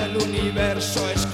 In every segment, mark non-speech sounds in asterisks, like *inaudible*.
Se expande el universo, es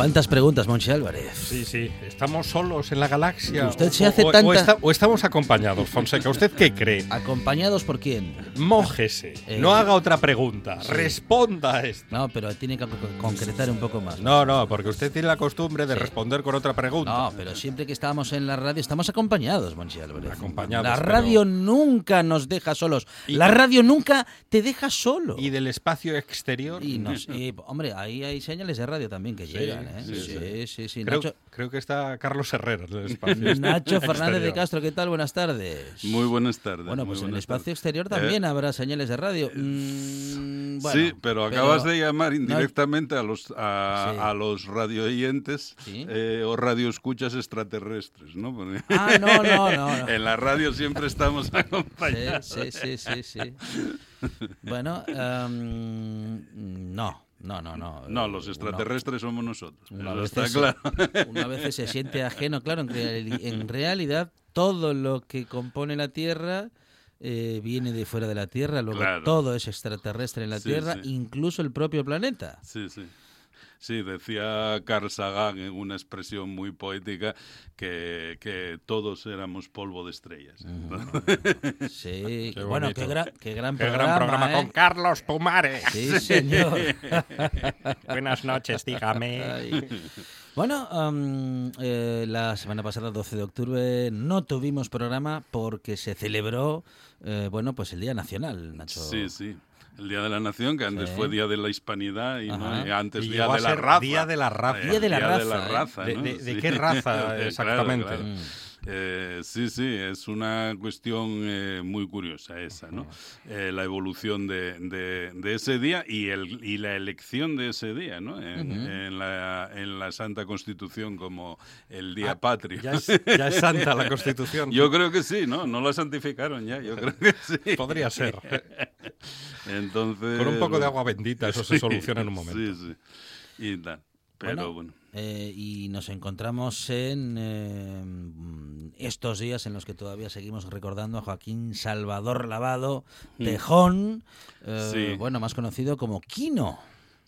¿Cuántas preguntas, Monchi Álvarez? Sí, sí, estamos solos en la galaxia. Usted se hace o- o estamos acompañados, Fonseca. ¿Usted qué cree? ¿Acompañados por quién? Mójese, Eh, no haga otra pregunta, responda a esto. No, pero tiene que co- concretar un poco más. No, no, porque usted tiene la costumbre de Sí. responder con otra pregunta. No, pero siempre que estamos en la radio estamos acompañados, Monchi Álvarez. Acompañados, La pero- radio nunca nos deja solos. Y- La radio nunca te deja solo. ¿Y del espacio exterior? Y nos- *laughs* y, hombre, ahí hay señales de radio también que Sí, llegan, ¿eh? sí, Sí, sí, sí. Creo, Nacho, creo que está Carlos Herrera en el espacio Nacho Fernández de. Castro, ¿qué tal? Buenas tardes. Muy buenas tardes. Bueno, pues en el espacio tardes. exterior también habrá señales de radio. Mm, bueno, sí, pero acabas de llamar indirectamente a los a, Sí. a los radioyentes Sí. eh, o radioescuchas extraterrestres, ¿no? Porque Ah, no, no, no. no. *laughs* en la radio siempre estamos acompañados. Sí, sí, sí, sí, sí. Bueno, em, no, no, no, no. No, los Uno- extraterrestres somos nosotros. Una vez, está se, claro. *laughs* una vez se siente ajeno, claro, en, reali- en realidad todo lo que compone la Tierra eh, viene de fuera de la Tierra, luego Claro. todo es extraterrestre en la Sí, Tierra, sí. incluso el propio planeta. Sí, sí. Sí, decía Carl Sagan en una expresión muy poética que, que todos éramos polvo de estrellas. Sí, Qué bueno, qué, gra- qué gran Qué programa, gran programa ¿eh? con Carlos Pumares. Sí, señor. *laughs* Buenas noches, dígame. Ay. Bueno, am, eh, la semana pasada, 12 de octubre, no tuvimos programa porque se celebró, eh, bueno, pues el Día Nacional, Nacho. Sí, sí. El Día de la Nación, que antes Sí. fue Día de la Hispanidad y, ¿no? Y antes Y Día de la Raza. Día de la Raza. Eh, Día de la Día de la Raza, ¿eh? Raza, ¿De- ¿no? de- de Sí. qué raza *laughs* Claro, exactamente? claro. Mm. Eh, sí, sí, es una cuestión eh, muy curiosa esa, ¿no? Eh, la evolución de, de- de ese día y, el, y la elección de ese día, ¿no? En, en la, en la Santa Constitución como el Día Ah, Patrio. Ya es, ya es santa la Constitución. *laughs* Yo creo que sí, ¿no? No la santificaron ya, yo *laughs* creo que sí. Podría ser. Entonces... Con un poco de agua bendita eso se *laughs* soluciona en un momento. Sí, sí. Y tal. Pero Bueno, bueno. Eh, y nos encontramos en eh, estos días en los que todavía seguimos recordando a Joaquín Salvador Lavado Tejón, eh, Sí. bueno, más conocido como Quino.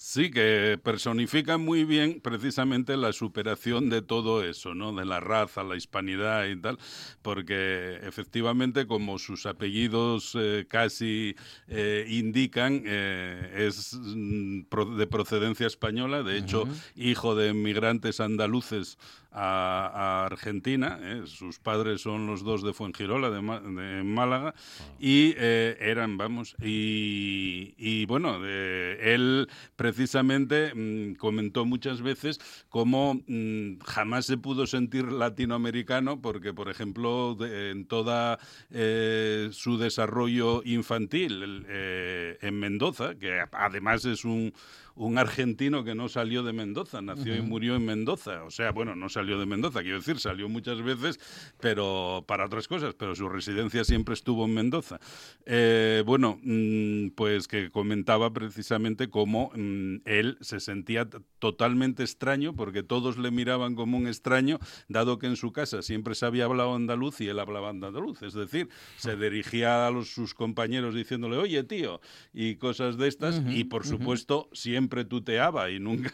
Sí, que personifica muy bien precisamente la superación de todo eso, ¿no? De la raza, la hispanidad y tal, porque efectivamente, como sus apellidos eh, casi eh, indican, eh, es mm, pro- de procedencia española, de hecho, hijo de migrantes andaluces a, a Argentina, ¿eh? sus padres son los dos de Fuengirola, de, de Málaga, y eh, eran, vamos, y, y bueno, de- él precisamente mm, comentó muchas veces cómo mm, jamás se pudo sentir latinoamericano porque, por ejemplo, de- en toda eh, su desarrollo infantil eh, en Mendoza, que además es un un argentino que no salió de Mendoza, nació y murió en Mendoza. O sea, bueno, no salió de Mendoza, quiero decir, salió muchas veces, pero para otras cosas, pero su residencia siempre estuvo en Mendoza. Eh, bueno, mm, pues que comentaba precisamente cómo mm, él se sentía totalmente extraño, porque todos le miraban como un extraño, dado que en su casa siempre se había hablado andaluz y él hablaba andaluz. Es decir, se dirigía a los, sus compañeros diciéndole, oye, tío, y cosas de estas, y por supuesto, siempre siempre tuteaba y *laughs* nunca,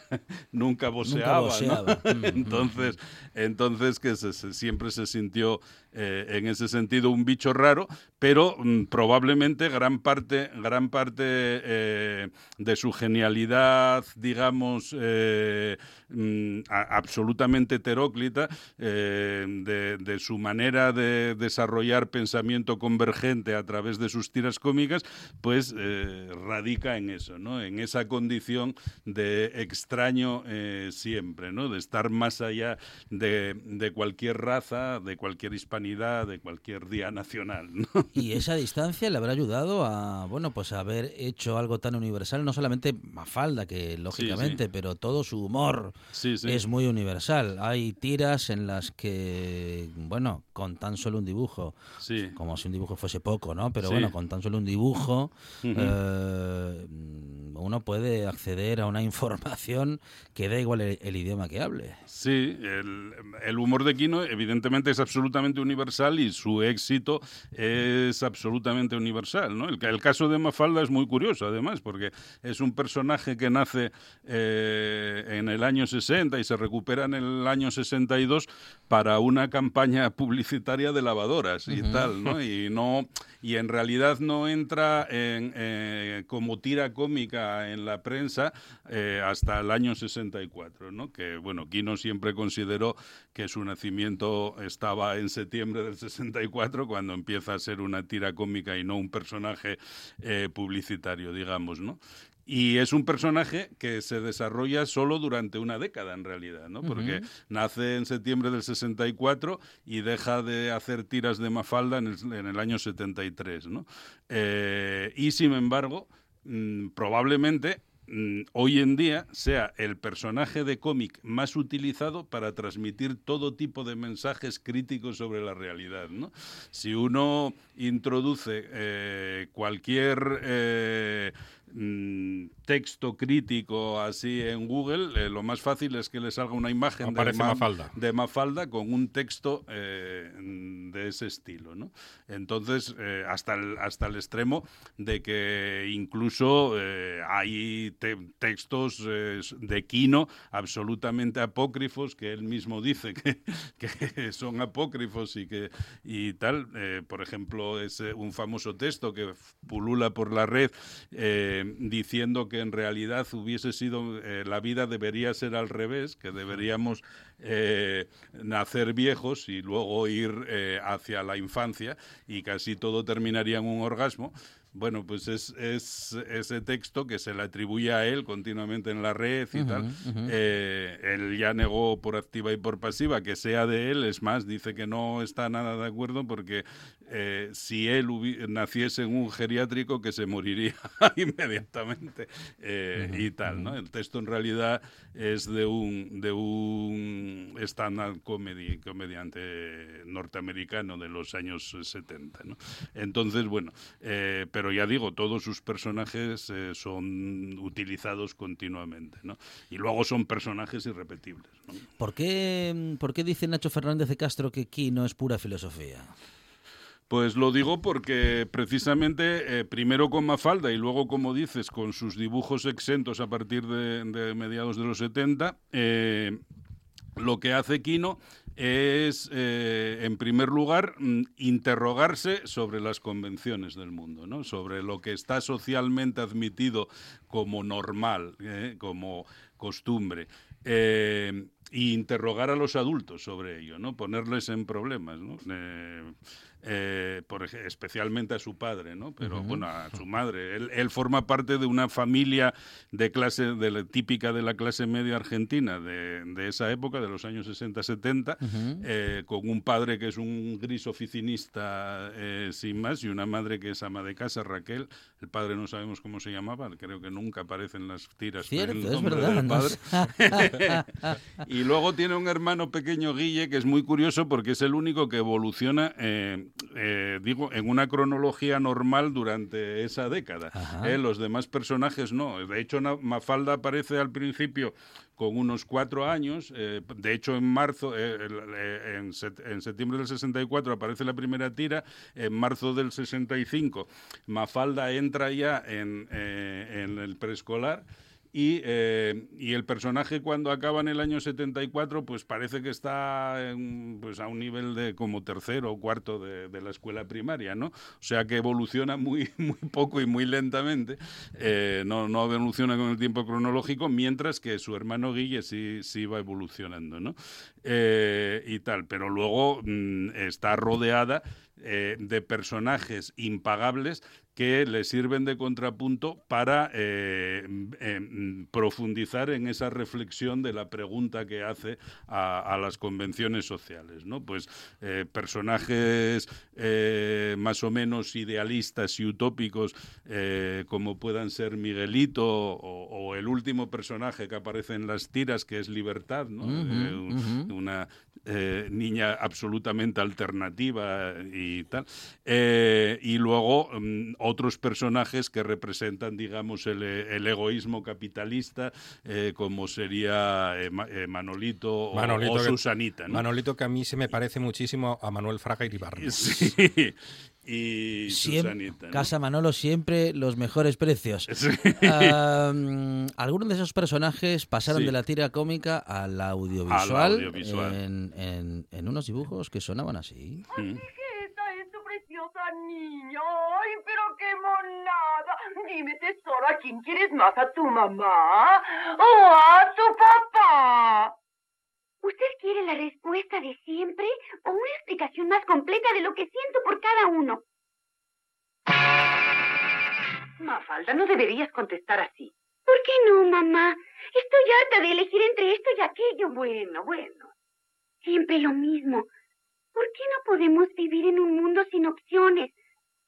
nunca voceaba. ¿no? voceaba. *laughs* Mm, mm, entonces, entonces que se- se- siempre se sintió eh, en ese sentido un bicho raro, pero mm, probablemente gran parte, gran parte eh, de su genialidad, digamos, eh, mm, absolutamente heteróclita, de, su manera de desarrollar pensamiento convergente a través de sus tiras cómicas, pues radica en eso, ¿no? En esa condición de extraño siempre, ¿no? De estar más allá de, de cualquier raza, de cualquier hispanidad, de cualquier día nacional, ¿no? Y esa distancia le habrá ayudado a, bueno, pues a haber hecho algo tan universal, no solamente Mafalda, que lógicamente, pero todo su humor Sí, es muy universal. Hay tiras en las que, bueno, con tan solo un dibujo, como si un dibujo fuese poco, ¿no? Pero bueno, con tan solo un dibujo, eh, uno puede acceder a una información que da igual el, el idioma que hable. Sí, el, el humor de Quino evidentemente es absolutamente universal y su éxito es absolutamente universal. ¿no? El caso de Mafalda es muy curioso, además, porque es un personaje que nace eh, en el año 60 y se recupera en el año 62 para una campaña publicitaria de lavadoras y tal, ¿no? Y, no, y en realidad no entra en, eh, como tira cómica en la prensa eh, hasta el año 64, ¿no? Que, bueno, Quino siempre consideró que su nacimiento estaba en septiembre del 64, cuando empieza a ser una tira cómica y no un personaje eh, publicitario, digamos, ¿no? Y es un personaje que se desarrolla solo durante una década, en realidad, ¿no? Porque nace en septiembre del 64 y deja de hacer tiras de Mafalda en el, en el año 73, ¿no? Eh, y, sin embargo, mm, probablemente mm, hoy en día sea el personaje de cómic más utilizado para transmitir todo tipo de mensajes críticos sobre la realidad. ¿no? Si uno introduce eh, cualquier eh, texto crítico así en Google, eh, lo más fácil es que le salga una imagen de, Ma- Mafalda. de Mafalda con un texto eh, de ese estilo. ¿no? Entonces, eh, hasta, el, hasta el extremo de que incluso hay te- textos de Quino absolutamente apócrifos que él mismo dice que, *laughs* que son apócrifos y que y tal. Por ejemplo, es un famoso texto que pulula por la red eh, diciendo que en realidad hubiese sido eh, la vida debería ser al revés, que deberíamos eh, nacer viejos y luego ir eh, hacia la infancia y casi todo terminaría en un orgasmo. Bueno, pues es, es ese texto que se le atribuye a él continuamente en la red y tal. Eh, él ya negó por activa y por pasiva que sea de él. Es más, dice que no está nada de acuerdo porque eh, si él naciese en un geriátrico que se moriría *laughs* inmediatamente eh, y tal, ¿no? El texto en realidad es de un de un stand-up comedy comediante norteamericano de los años 70, ¿no? Entonces, bueno, eh, pero ya digo, todos sus personajes son utilizados continuamente, ¿no? Y luego son personajes irrepetibles, ¿no? ¿Por qué, ¿Por qué dice Nacho Fernández de Castro que Quino es pura filosofía? Pues lo digo porque precisamente eh, primero con Mafalda y luego, como dices, con sus dibujos exentos a partir de, mediados de los 70, eh, lo que hace Quino es, eh, en primer lugar, mm, interrogarse sobre las convenciones del mundo, ¿no? sobre lo que está socialmente admitido como normal, como costumbre. Y interrogar a los adultos sobre ello, ¿no? Ponerles en problemas, ¿no? Eh, eh, por especialmente a su padre, ¿no? Pero bueno, a su madre. Él, él forma parte de una familia de clase, de la- típica de la clase media argentina de, de esa época, de los años 60-70, eh, con un padre que es un gris oficinista eh, sin más y una madre que es ama de casa, Raquel. El padre no sabemos cómo se llamaba, creo que nunca aparece en las tiras. Cierto, el es verdad. del no padre. sé. *laughs* *laughs* y luego tiene un hermano pequeño, Guille, que es muy curioso porque es el único que evoluciona, eh, digo, en una cronología normal durante esa década. Eh, los demás personajes no. De hecho, Mafalda aparece al principio con unos cuatro años. eh, de hecho, en marzo, en, set- en septiembre del 64 aparece la primera tira. En marzo del 65, Mafalda entra ya en, en el preescolar. Y, eh, y el personaje cuando acaba en el año 74 pues parece que está pues a un nivel de como tercero o cuarto de, la escuela primaria, ¿no? O sea que evoluciona muy, *laughs* muy poco y muy lentamente, eh, no, no evoluciona con el tiempo cronológico, mientras que su hermano Guille sí, sí va evolucionando, ¿no? Eh, y tal, pero luego mm, está rodeada de personajes impagables que le sirven de contrapunto para mm, profundizar en esa reflexión de la pregunta que hace a, a las convenciones sociales. ¿no? Pues eh, personajes eh, más o menos idealistas y utópicos eh, como puedan ser Miguelito o, o el último personaje que aparece en las tiras que es Libertad, ¿no? Una niña absolutamente alternativa y tal. Y luego mm, otros personajes que representan, digamos, el, el egoísmo capitalista, eh, como sería eh, eh, Manolito, o- Manolito o, que- Susanita. ¿no? Manolito que a mí se me parece muchísimo a Manuel Fraga y Ibarra. Sí. *laughs* Y Susanita. ¿no? Casa Manolo siempre los mejores precios. *laughs* Sí. Algunos de esos personajes pasaron Sí. de la tira cómica al audiovisual, audiovisual. En, en- en unos dibujos que sonaban así. Mm. Niña. Ay, pero qué monada. Dime, tesoro, ¿a quién quieres más? ¿A tu mamá o a tu papá? ¿Usted quiere la respuesta de siempre o una explicación más completa de lo que siento por cada uno? Mafalda, no deberías contestar así. ¿Por qué no, mamá? Estoy harta de elegir entre esto y aquello. Bueno, bueno. Siempre lo mismo. ¿Por qué no podemos vivir en un mundo sin opciones?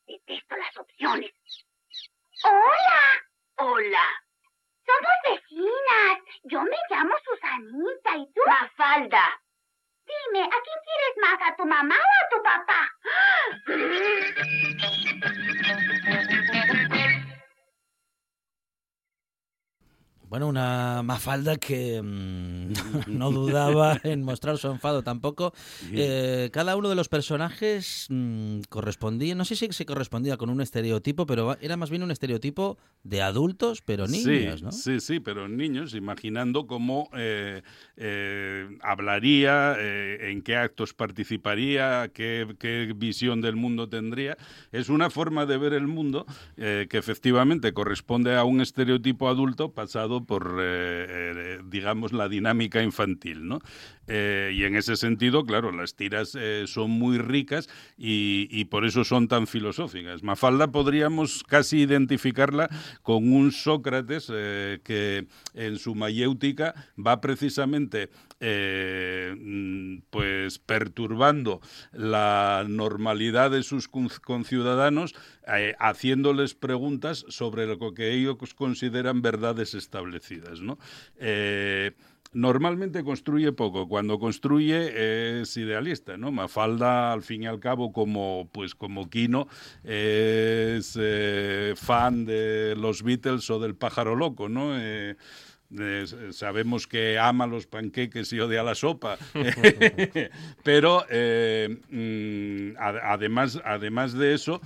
Detesto las opciones. ¡Hola! Hola. Somos vecinas. Yo me llamo Susanita y tú. Mafalda. Dime, ¿a quién quieres más? ¿A tu mamá o a tu papá? *laughs* Bueno, una mafalda que mm, *laughs* no dudaba en mostrar su enfado tampoco. Eh, cada uno de los personajes mm, correspondía, no sé si se correspondía con un estereotipo, pero era más bien un estereotipo de adultos, pero niños, sí, ¿no? Sí, sí, pero niños, imaginando cómo eh, eh, hablaría, eh, en qué actos participaría, qué, qué visión del mundo tendría. Es una forma de ver el mundo eh, que efectivamente corresponde a un estereotipo adulto pasado por, eh, eh, digamos, la dinámica infantil, ¿no? Eh, y en ese sentido, claro, las tiras eh, son muy ricas y, por eso son tan filosóficas. Mafalda podríamos casi identificarla con un Sócrates eh, que en su mayéutica va precisamente mm, pues perturbando la normalidad de sus con- conciudadanos, haciéndoles preguntas sobre lo que ellos consideran verdades establecidas. ¿no? Normalmente construye poco, cuando construye es idealista, ¿no? Mafalda, al fin y al cabo, como pues como Kino, es eh, fan de los Beatles o del pájaro loco, ¿no? Eh, eh, sabemos que ama los panqueques y odia la sopa, *laughs* *laughs* pero eh, mm, ad- además, además de eso,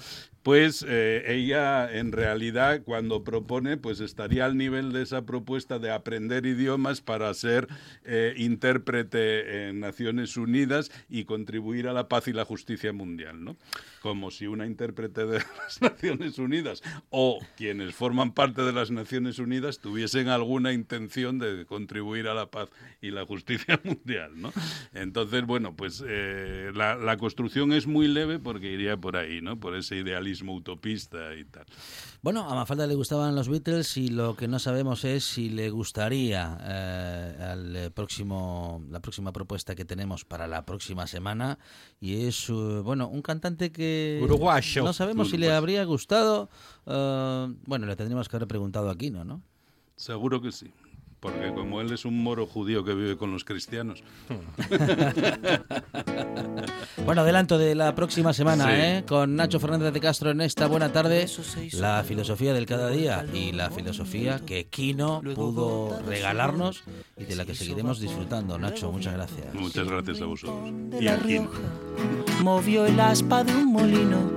pues eh, ella en realidad cuando propone pues estaría al nivel de esa propuesta de aprender idiomas para ser eh, intérprete en Naciones Unidas y contribuir a la paz y la justicia mundial, ¿no? Como si una intérprete de *laughs* las Naciones Unidas o quienes forman parte de las Naciones Unidas tuviesen alguna intención de contribuir a la paz y la justicia *laughs* mundial, ¿no? Entonces, bueno, pues eh, la, la construcción es muy leve porque iría por ahí, ¿no? Por ese idealismo utopista y tal. Bueno, a Mafalda le gustaban los Beatles y lo que no sabemos es si le gustaría eh, al eh, próximo, la próxima propuesta que tenemos para la próxima semana y es eh, bueno un cantante que Uruguayo. no sabemos si le habría gustado. bueno, le tendríamos que haber preguntado aquí, ¿no? ¿no? Seguro que sí. Porque como él es un moro judío que vive con los cristianos. *laughs* Bueno, adelanto de la próxima semana, Sí. ¿eh? Con Nacho Fernández de Castro en esta buena tarde, la filosofía del cada día y la filosofía que Kino pudo regalarnos y de la que seguiremos disfrutando. Nacho, muchas gracias. Muchas gracias a vosotros. Y aquí. Rioja movió el aspa de un molino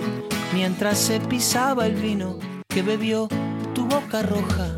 mientras se pisaba el vino que bebió tu boca roja.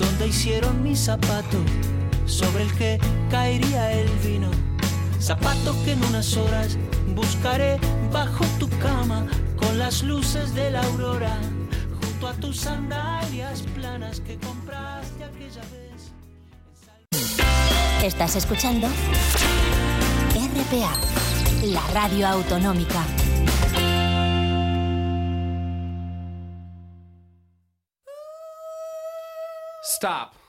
donde hicieron mi zapato sobre el que caería el vino zapato que en unas horas buscaré bajo tu cama con las luces de la aurora junto a tus sandalias planas que compraste aquella vez Estás escuchando RPA, la radio autonómica. Stop.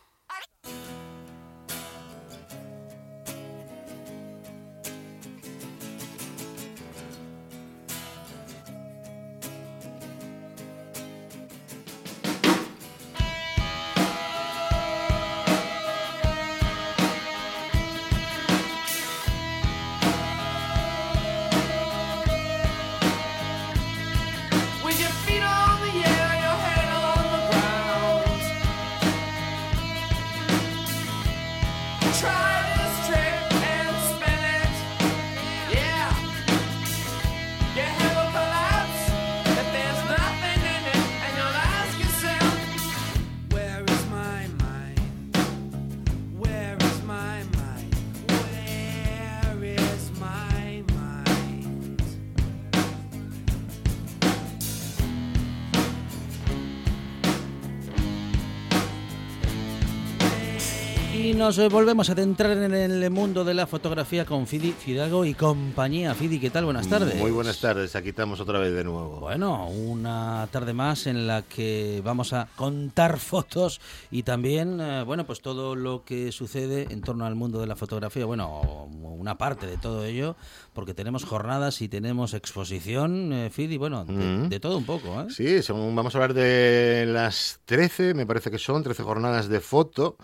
Y nos volvemos a centrar en el mundo de la fotografía con Fidi Fidalgo y compañía. Fidi, ¿qué tal? Buenas tardes. Muy buenas tardes, aquí estamos otra vez de nuevo. Bueno, una tarde más en la que vamos a contar *laughs* fotos y también, eh, bueno, pues todo lo que sucede en torno al mundo de la fotografía. Bueno, una parte de todo ello, porque tenemos jornadas y tenemos exposición, eh, Fidi, bueno, de, Mm. de todo un poco, ¿eh? Sí, son- vamos a hablar de las 13, me parece que son 13 jornadas de foto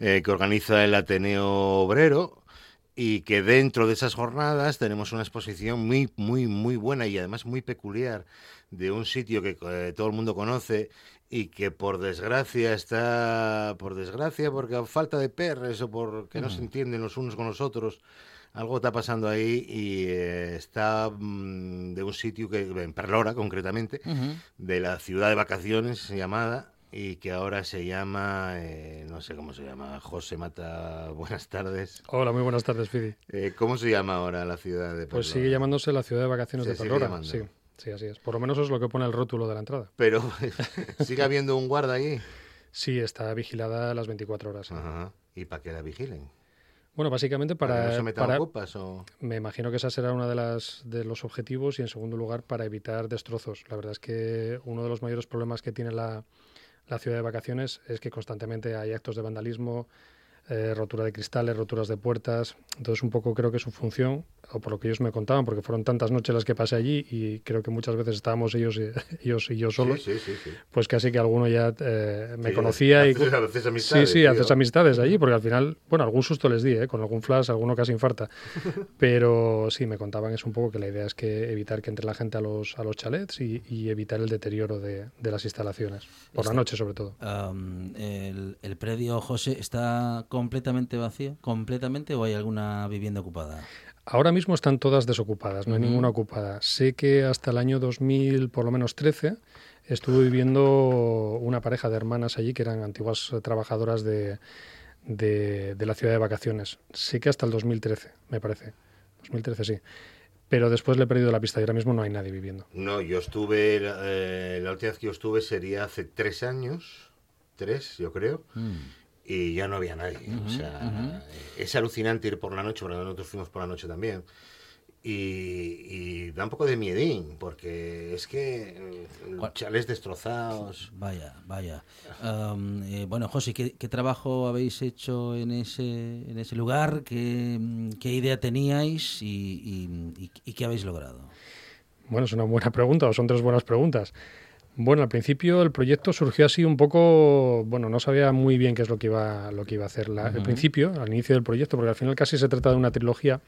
eh, que organiza el Ateneo Obrero y que dentro de esas jornadas tenemos una exposición muy, muy, muy buena y además muy peculiar de un sitio que eh, todo el mundo conoce y que por desgracia está, por desgracia, porque a falta de perres o porque no se entienden los unos con los otros, algo está pasando ahí y eh, está mm, de un sitio que, en Perlora concretamente, de la ciudad de vacaciones llamada y que ahora se llama, eh, no sé cómo se llama, José Mata, *laughs* buenas tardes. Hola, muy buenas tardes, Fidi. Eh, ¿Cómo se llama ahora la ciudad de Perlora? Pues sigue llamándose la ciudad de vacaciones Se de llamando. Sí, sí, así es. Por lo menos es lo que pone el rótulo de la entrada. Pero *laughs* sigue habiendo un guarda allí. Sí, está vigilada las 24 horas. Ajá. ¿Y para que la vigilen? Bueno, básicamente ¿Para, para, que no se para- o...? me imagino que esa será una de las de los objetivos y en segundo lugar para evitar destrozos. La verdad es que uno de los mayores problemas que tiene la, la ciudad de vacaciones es que constantemente hay actos de vandalismo, eh, rotura de cristales, roturas de puertas. Entonces un poco creo que su función, o por lo que ellos me contaban, porque fueron tantas noches las que pasé allí y creo que muchas veces estábamos ellos y, *laughs* ellos y yo solos, Sí, sí, sí, sí. pues casi que alguno ya eh, me Sí, conocía *laughs* y haces- amistades, sí, sí, tío. haces amistades allí, porque al final, bueno, algún susto les di, ¿eh? con algún flash, alguno casi infarta, *laughs* pero sí, me contaban eso un poco que la idea es que evitar que entre la gente a los, a los chalets y, y evitar el deterioro de, de las instalaciones, por la noche sobre todo. El, el predio, José, está completamente vacío? ¿Completamente o hay alguna vivienda ocupada? Ahora mismo están todas desocupadas, no hay ninguna ocupada. Sé que hasta el año 2000, por lo menos 13, estuvo viviendo una pareja de hermanas allí que eran antiguas eh, trabajadoras de, de, de la ciudad de vacaciones. Sé que hasta el 2013, me parece. 2013 sí. Pero después le he perdido la pista y ahora mismo no hay nadie viviendo. No, yo estuve, eh, la última vez que yo estuve sería hace tres años, tres, yo creo, Mm. Y ya no había nadie. o sea, es alucinante ir por la noche, porque nosotros fuimos por la noche también. Y, y da un poco de miedín, porque es que ¿Cuál? chalés destrozados. Vaya, vaya. Am, eh, bueno, José, ¿qué, qué trabajo habéis hecho en ese, en ese lugar? ¿Qué, mm, qué idea teníais y, y- y- y qué habéis logrado? Bueno, es una buena pregunta, o son tres buenas preguntas. Bueno, al principio el proyecto surgió así un poco, bueno, no sabía muy bien qué es lo que iba, lo que iba a hacer. La- Al Ujú. principio, al inicio del proyecto, porque al final casi se trata de una trilogía,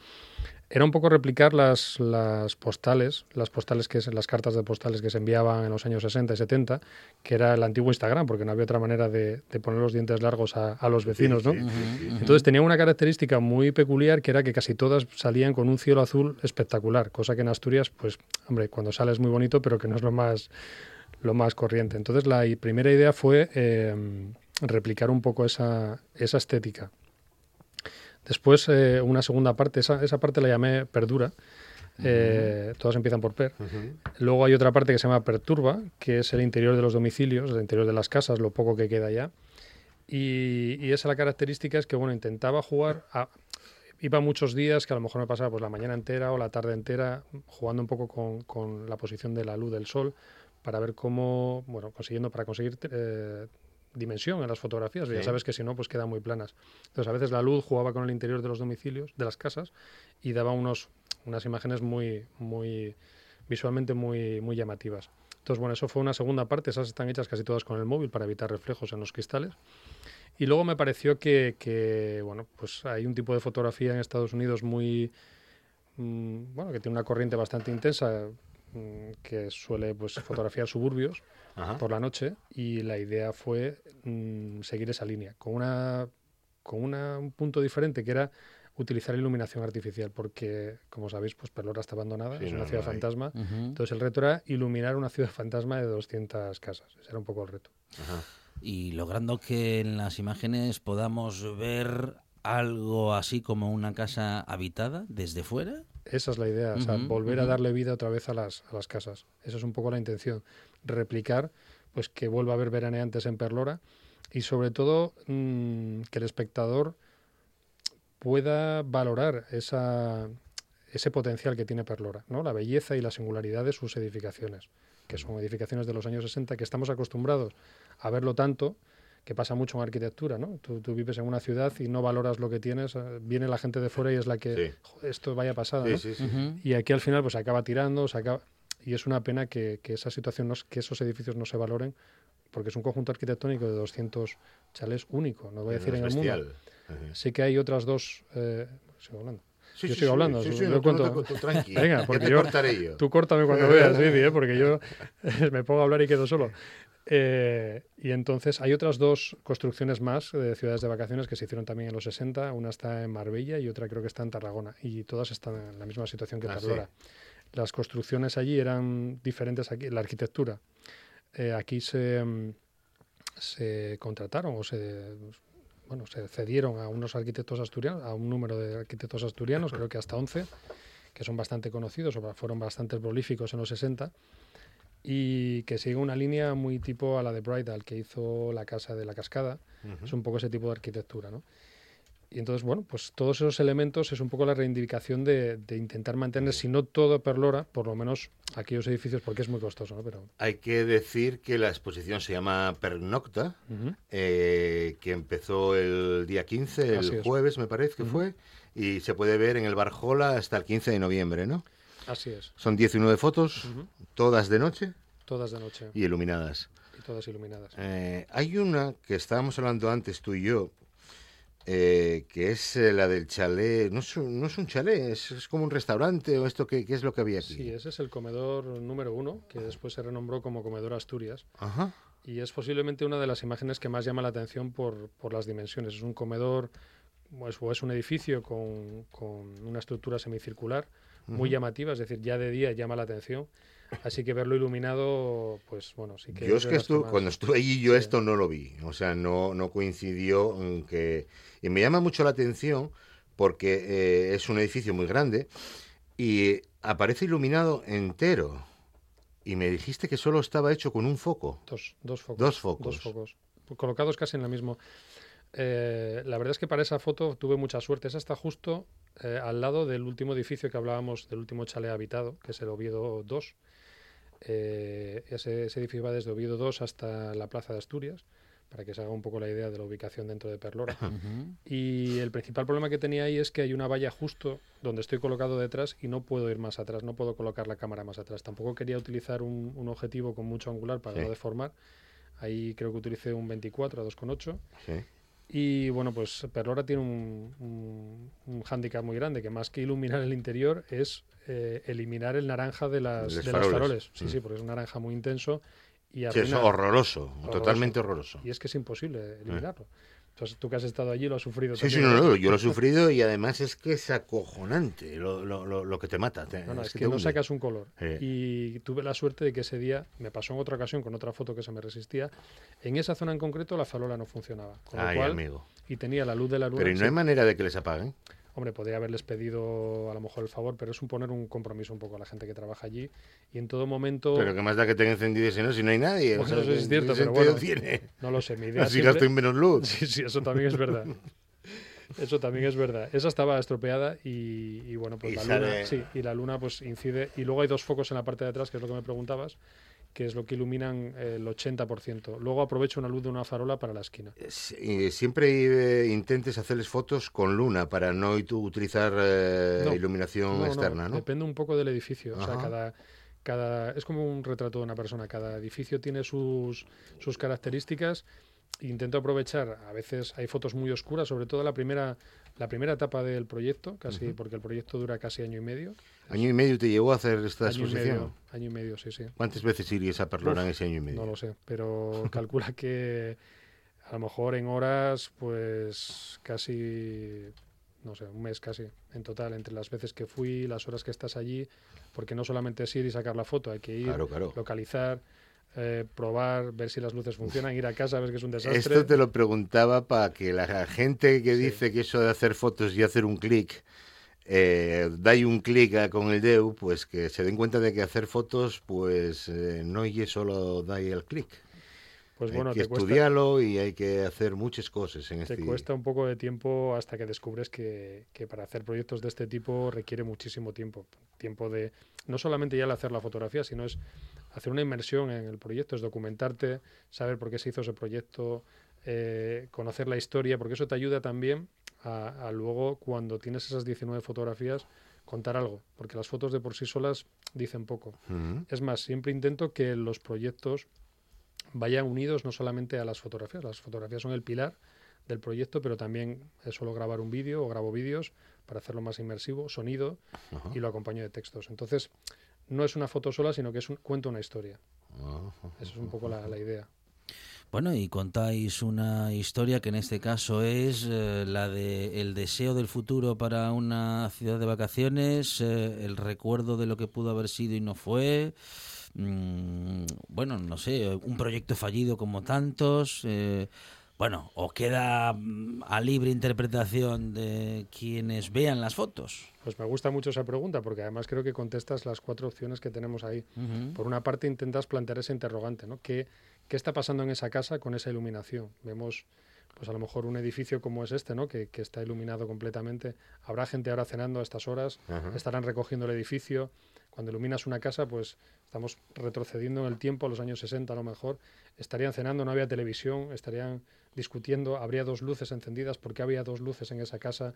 era un poco replicar las, las postales, las postales que las cartas de postales que se enviaban en los años 60 y 70, que era el antiguo Instagram, porque no había otra manera de, de poner los dientes largos a, a los vecinos, ¿no? Entonces tenía una característica muy peculiar que era que casi todas salían con un cielo azul espectacular, cosa que en Asturias, pues, hombre, cuando sale es muy bonito, pero que no es lo más, lo más corriente. Entonces la primera idea fue eh, replicar un poco esa, esa estética. Después eh, una segunda parte, esa, esa parte la llamé Perdura. eh, todas empiezan por Per. Luego hay otra parte que se llama Perturba, que es el interior de los domicilios, el interior de las casas, lo poco que queda ya. Y, y esa la característica es que, bueno, intentaba jugar, a- iba muchos días que a lo mejor me pasaba pues la mañana entera o la tarde entera jugando un poco con, con la posición de la luz del sol para ver cómo, bueno, consiguiendo, para conseguir eh, dimensión en las fotografías. Ya sabes que si no, pues quedan muy planas. Entonces, a veces la luz jugaba con el interior de los domicilios, de las casas, y daba unos, unas imágenes muy, muy visualmente muy, muy llamativas. Entonces, bueno, eso fue una segunda parte. Esas están hechas casi todas con el móvil para evitar reflejos en los cristales. Y luego me pareció que, que, bueno, pues hay un tipo de fotografía en Estados Unidos muy, mm, bueno, que tiene una corriente bastante intensa, que suele pues *laughs* fotografiar suburbios Ajá. por la noche y la idea fue mm, seguir esa línea con una con una- un punto diferente que era utilizar iluminación artificial porque como sabéis pues Perlora está abandonada Sí, es no, una no ciudad fantasma entonces el reto era iluminar una ciudad fantasma de 200 casas ese era un poco el reto Ajá. y logrando que en las imágenes podamos ver algo así como una casa habitada desde fuera. Esa es la idea, o sea, Ujú, volver a darle vida otra vez a las, a las casas. Esa es un poco la intención. Replicar, pues que vuelva a haber veraneantes en Perlora y sobre todo mm, que el espectador pueda valorar esa, ese potencial que tiene Perlora, ¿no? la belleza y la singularidad de sus edificaciones, que son edificaciones de los años 60 que estamos acostumbrados a verlo tanto que pasa mucho en arquitectura, ¿no? Tú, tú vives en una ciudad y no valoras lo que tienes, eh, viene la gente de fuera y es la que, Sí. "Joder, esto vaya pasada, Sí, ¿no? sí, sí. Ujú. Y aquí al final pues se acaba tirando, se acaba... y es una pena que, que esa situación, no, que esos edificios no se valoren, porque es un conjunto arquitectónico de 200 chalés único, no voy a decir en Es el mundo. Ajá. Sí que hay otras dos... eh, sigo hablando. Sí, Yo sí, sigo sí, hablando, sí, yo no, tú cuento- no tú Venga, porque yo- yo. Tú córtame cuando veas, Vivi, ¿eh? porque yo *laughs* *laughs* me pongo a hablar y quedo solo. Eh, y entonces hay otras dos construcciones más de ciudades de vacaciones que se hicieron también en los 60. Una está en Marbella y otra creo que está en Tarragona. Y todas están en la misma situación que Ah, sí. Perlora. Las construcciones allí eran diferentes aquí. La arquitectura. eh, aquí se, mm, se contrataron o se, bueno, se cedieron a unos arquitectos asturianos, a un número de arquitectos asturianos, *laughs* creo que hasta 11, que son bastante conocidos o fueron bastante prolíficos en los 60 y que sigue una línea muy tipo a la de Bridal que hizo la casa de la cascada. Ujú. Es un poco ese tipo de arquitectura, ¿no? Y entonces, bueno, pues todos esos elementos es un poco la reivindicación de, de intentar mantener, si no todo Perlora, por lo menos aquellos edificios, porque es muy costoso, ¿no? Pero Hay que decir que la exposición se llama Pernocta, ujú, eh, que empezó el día 15, Así el es. jueves me parece que Ujú. fue, y se puede ver en el Barjola hasta el 15 de noviembre, ¿no? Así es, Son 19 fotos, Ujú. todas de noche todas de noche y iluminadas. y todas iluminadas. Eh, hay una que estábamos hablando antes tú y yo, eh, que es eh, la del chalet. No es, un- no es un chalet, es, es como un restaurante o esto, ¿qué, qué es lo que había aquí? Sí, ese es el comedor número uno, que después se renombró como Comedor Asturias. Ajá. Y es posiblemente una de las imágenes que más llama la atención por, por las dimensiones. Es un comedor o es, o es un edificio con, con una estructura semicircular muy Ujú. llamativa, es decir, ya de día llama la atención. Así que verlo iluminado, pues bueno, sí que... Yo es que más- cuando estuve allí yo Sí. esto no lo vi, o sea, no, no coincidió en que... Y me llama mucho la atención porque eh, es un edificio muy grande y aparece iluminado entero. Y me dijiste que solo estaba hecho con un foco. Dos, dos focos. Dos focos. Dos focos. Colocados casi en la misma... Eh, la verdad es que para esa foto tuve mucha suerte. Esa está justo eh, al lado del último edificio que hablábamos, del último chalet habitado, que es el Oviedo 2. Eh, ese, ese edificio va desde Oviedo 2 hasta la Plaza de Asturias, para que se haga un poco la idea de la ubicación dentro de Perlora. Y el principal problema que tenía ahí es que hay una valla justo donde estoy colocado detrás y no puedo ir más atrás, no puedo colocar la cámara más atrás. Tampoco quería utilizar un, un objetivo con mucho angular para Sí. no deformar. Ahí creo que utilicé un 24 a 2,8. Sí. Y bueno, pues Perlora tiene un, un, un hándicap muy grande, que más que iluminar el interior es eh, eliminar el naranja de las, faroles. faroles. Sí, Mm. sí, porque es un naranja muy intenso. Y Sí, es horroroso, totalmente horroroso. Y es que es imposible eliminarlo. Entonces tú que has estado allí lo has sufrido Sí, sí, también, no, ¿no? no, yo lo he sufrido y además es que es acojonante lo, lo, lo, lo que te mata. te- No, no, es te que no sacas un color. Sí. Y tuve la suerte de que ese día, me pasó en otra ocasión con otra foto que se me resistía, en esa zona en concreto la farola no funcionaba. Con lo cual, amigo. Y tenía la luz de la luna. Pero ¿y no hay manera de que les apaguen? Hombre, podría haberles pedido a lo mejor el favor, pero es un poner un compromiso un poco a la gente que trabaja allí. Y en todo momento... Pero que más da que tenga encendido si no, si no hay nadie. o sea, eso es ¿qué- cierto, pero bueno, tiene? no lo sé, mi *laughs* idea Así siempre- gasto menos luz. *laughs* Sí, sí, eso también es verdad. Eso también es verdad. Esa estaba estropeada y, y bueno, pues Y la sale- luna, sí, y la luna pues incide. Y luego hay dos focos en la parte de atrás, que es lo que me preguntabas, que es lo que iluminan eh, el 80%. Luego aprovecho una luz de una farola para la esquina. Y siempre eh, intentes hacerles fotos con luna para no ut- utilizar eh, No. iluminación No, externa, ¿no? Depende un poco del edificio. O sea, Ajá. cada, cada, es como un retrato de una persona. Cada edificio tiene sus, sus características. Intento aprovechar, a veces hay fotos muy oscuras, sobre todo la primera, la primera etapa del proyecto, casi porque el proyecto dura casi año y medio. ¿Año y medio te llevó a hacer esta año y exposición? medio, año y medio, sí, sí. ¿Cuántas veces irías a Perlora en ese año y medio? No lo sé, pero *laughs* calcula que a lo mejor en horas, pues casi, no sé, un mes casi, en total, entre las veces que fui, las horas que estás allí, porque no solamente es ir y sacar la foto, hay que ir, Claro, claro. localizar, eh, probar, ver si las luces funcionan, ir a casa, ver que es un desastre. Esto te lo preguntaba para que la gente que dice que eso de hacer fotos y hacer un clic, eh, dai un clic con el dedo, pues que se den cuenta de que hacer fotos, pues eh, no y solo dai el clic. Pues hay bueno, que te cuesta- estudiarlo y hay que hacer muchas cosas en Te este cuesta un poco de tiempo hasta que descubres que, que para hacer proyectos de este tipo requiere muchísimo tiempo. Tiempo de, no solamente ya el hacer la fotografía, sino es hacer una inmersión en el proyecto, es documentarte, saber por qué se hizo ese proyecto, eh, conocer la historia, porque eso te ayuda también a, a luego, cuando tienes esas 19 fotografías, contar algo, porque las fotos de por sí solas dicen poco. Es más, siempre intento que los proyectos vayan unidos no solamente a las fotografías, las fotografías son el pilar del proyecto, pero también suelo grabar un vídeo o grabo vídeos para hacerlo más inmersivo, sonido, y lo acompaño de textos. Entonces, no es una foto sola, sino que es un, cuento una historia. Ajá. Esa es un poco la, la idea. Bueno, y contáis una historia que en este caso es eh, la de el deseo del futuro para una ciudad de vacaciones, eh, el recuerdo de lo que pudo haber sido y no fue. mm, bueno, no sé, un proyecto fallido como tantos. eh, bueno, o queda mm, a libre interpretación de quienes vean las fotos. Pues me gusta mucho esa pregunta, porque además creo que contestas las cuatro opciones que tenemos ahí. Por una parte, intentas plantear ese interrogante, ¿no? ¿Qué, qué está pasando en esa casa con esa iluminación? Vemos, pues a lo mejor un edificio como es este, ¿no? Que, que está iluminado completamente. Habrá gente ahora cenando a estas horas, Ajá. estarán recogiendo el edificio. Cuando iluminas una casa, pues estamos retrocediendo en el tiempo, a los años 60 a lo mejor. Estarían cenando, no había televisión, estarían discutiendo, habría dos luces encendidas, ¿por qué había dos luces en esa casa?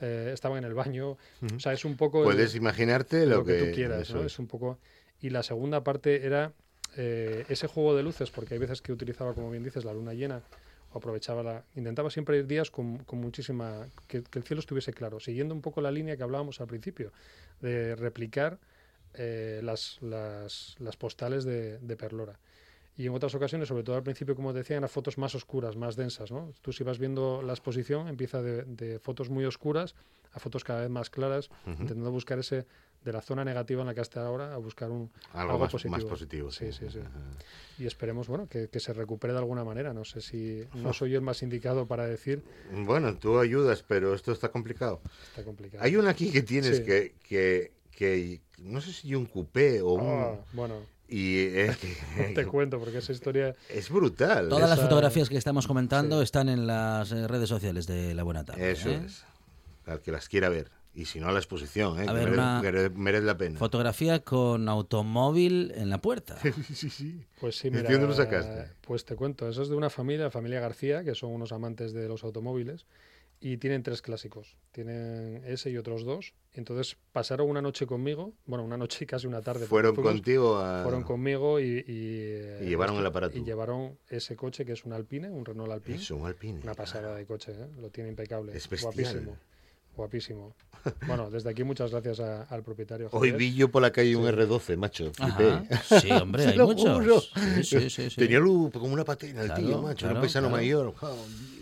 Eh, estaban en el baño. O sea, es un poco... el- Puedes imaginarte lo, lo que, que, tú quieras, ¿no? es. Es un poco... Y la segunda parte era eh, ese juego de luces, porque hay veces que utilizaba, como bien dices, la luna llena, o aprovechaba la... Intentaba siempre ir días con, con muchísima... Que, el cielo estuviese claro, siguiendo un poco la línea que hablábamos al principio, de replicar eh, las, las, las postales de, de Perlora. Y en otras ocasiones, sobre todo al principio, como te decía, eran fotos más oscuras, más densas. ¿no? Tú si vas viendo la exposición, empieza de, de fotos muy oscuras a fotos cada vez más claras, Ujú. intentando buscar ese de la zona negativa en la que está ahora a buscar un Algo más- más positivo, Sí, sí. sí, sí. Y esperemos, bueno, que, que se recupere de alguna manera. No sé si *laughs* no soy yo el más indicado para decir, Bueno, tú ayudas, pero esto está complicado. está complicado. Hay una aquí que tienes Sí. que, que, que no sé si un coupé o un... Ah, bueno, Y es que- *laughs* te cuento, porque esa historia... es brutal. Todas las Esa- fotografías que estamos comentando sí. están en las eh, redes sociales de La Buena Tarde. Eso ¿eh? es. Al que las quiera ver. Y si no, a la exposición, ¿eh? A que ver, merece, una mere- merece la pena. Fotografía con automóvil en la puerta. *laughs* sí, sí. Pues sí, ¿De mira, lo sacaste? Pues te cuento, eso es de una familia, la familia García, que son unos amantes de los automóviles, y tienen tres clásicos. Tienen ese y otros dos. Entonces pasaron una noche conmigo, bueno, una noche y casi una tarde. Fueron fuimos- contigo a... Fueron conmigo y... Y, eh, Y llevaron el aparato. Y llevaron ese coche que es un Alpine, un Renault Alpine. Eso, un Alpine. Una pasada de coche, ¿eh? lo tiene impecable. Es bestial. Guapísimo. Guapísimo. *laughs* Bueno, desde aquí muchas gracias a- al propietario. Hoy vi yo por la calle un Sí. R12, macho. Flipé. Sí, hombre, *laughs* hay muchos. juro. Sí, sí, sí, sí. Tenía luz como una patena el tío, macho. claro, un paisano claro. mayor.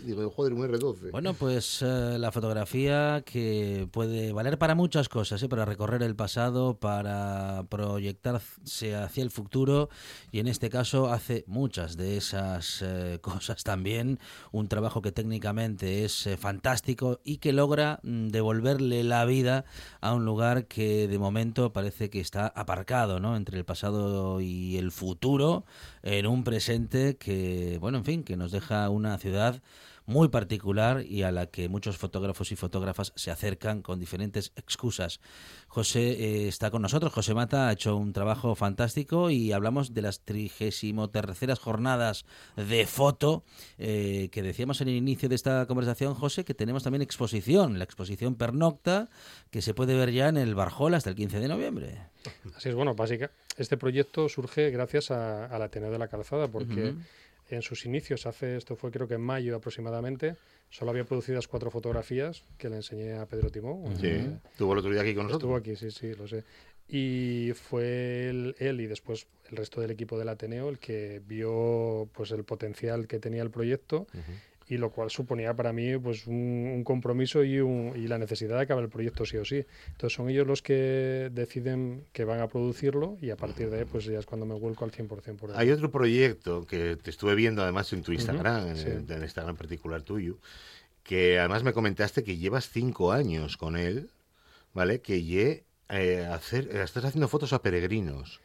Digo, joder, un R12. Bueno, pues eh, la fotografía que puede valer para muchas cosas, ¿eh? para recorrer el pasado, para proyectarse hacia el futuro y en este caso hace muchas de esas eh, *laughs* cosas también, un trabajo que técnicamente es eh, fantástico y que logra mm, devolverle la vida a un lugar que de momento parece que está aparcado, ¿no? Entre el pasado y el futuro, en un presente que, bueno, en fin, que nos deja una ciudad muy particular y a la que muchos fotógrafos y fotógrafas se acercan con diferentes excusas. José eh, está con nosotros, José Mata ha hecho un trabajo fantástico y hablamos de las trigésimo terceras jornadas de foto eh, que decíamos en el inicio de esta conversación, José, que tenemos también exposición, la exposición Pernocta, que se puede ver ya en el Barjol hasta el 15 de noviembre. *laughs* Así es, bueno, básica. Este proyecto surge gracias a- al Ateneo de la Calzada, porque en sus inicios, hace esto fue creo que en mayo aproximadamente, solo había producidas cuatro fotografías que le enseñé a Pedro Timón. Sí, Eh, estuvo el otro día aquí con nosotros. Estuvo aquí, sí, sí, lo sé. Y fue él, él y después el resto del equipo del Ateneo el que vio pues el potencial que tenía el proyecto y lo cual suponía para mí pues un, un compromiso y, un- y la necesidad de acabar el proyecto sí o sí. Entonces son ellos los que deciden que van a producirlo y a partir de ahí pues ya es cuando me vuelco al 100% por él. Hay otro proyecto que te estuve viendo además en tu Instagram, en sí. el- en el Instagram particular tuyo, que además me comentaste que llevas cinco años con él, ¿vale? Que lle, eh, hacer, estás haciendo fotos a peregrinos.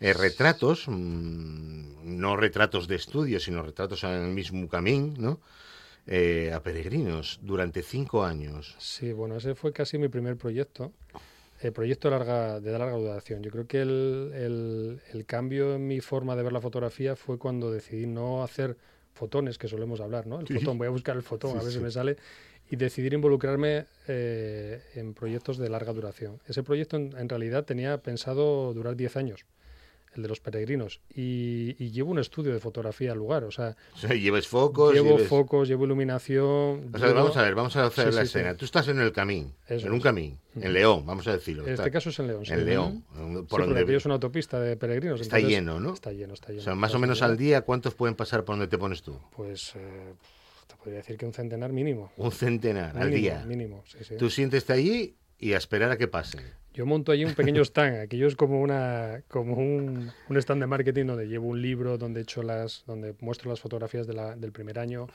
Eh, retratos, mm, no retratos de estudio, sino retratos en el mismo camino, ¿no? Eh, a peregrinos durante cinco años. Sí, bueno, ese fue casi mi primer proyecto. El proyecto de larga, de larga duración. Yo creo que el, el- el cambio en mi forma de ver la fotografía fue cuando decidí no hacer fotones, que solemos hablar, ¿no? El Sí. fotón, voy a buscar el fotón, Sí, a ver sí. si me sale, y decidir involucrarme eh, en proyectos de larga duración. Ese proyecto en, en realidad tenía pensado durar 10 años, el de los peregrinos, y, y llevo un estudio de fotografía al lugar, o sea, O sea, lleves focos, llevo lleves- focos, llevo iluminación. O sea, llevo- vamos a ver, vamos a hacer Sí, la sí, sí. escena. Tú estás en el camín, Eso en un camín, en León, vamos a decirlo. En este caso es en León. sí. En León, por donde es una autopista de peregrinos. está entonces lleno, ¿no? Está lleno, está lleno. O sea, más o menos al día, ¿cuántos pueden pasar por donde te pones tú? Pues eh, te podría decir que un centenar mínimo. Un centenar al día. Mínimo, sí, sí. Tú siéntete allí y a esperar a que pasen. Yo monto allí un pequeño stand. Aquello es como una como un, un stand de marketing donde llevo un libro, donde he hecho las, donde muestro las fotografías de la- del primer año.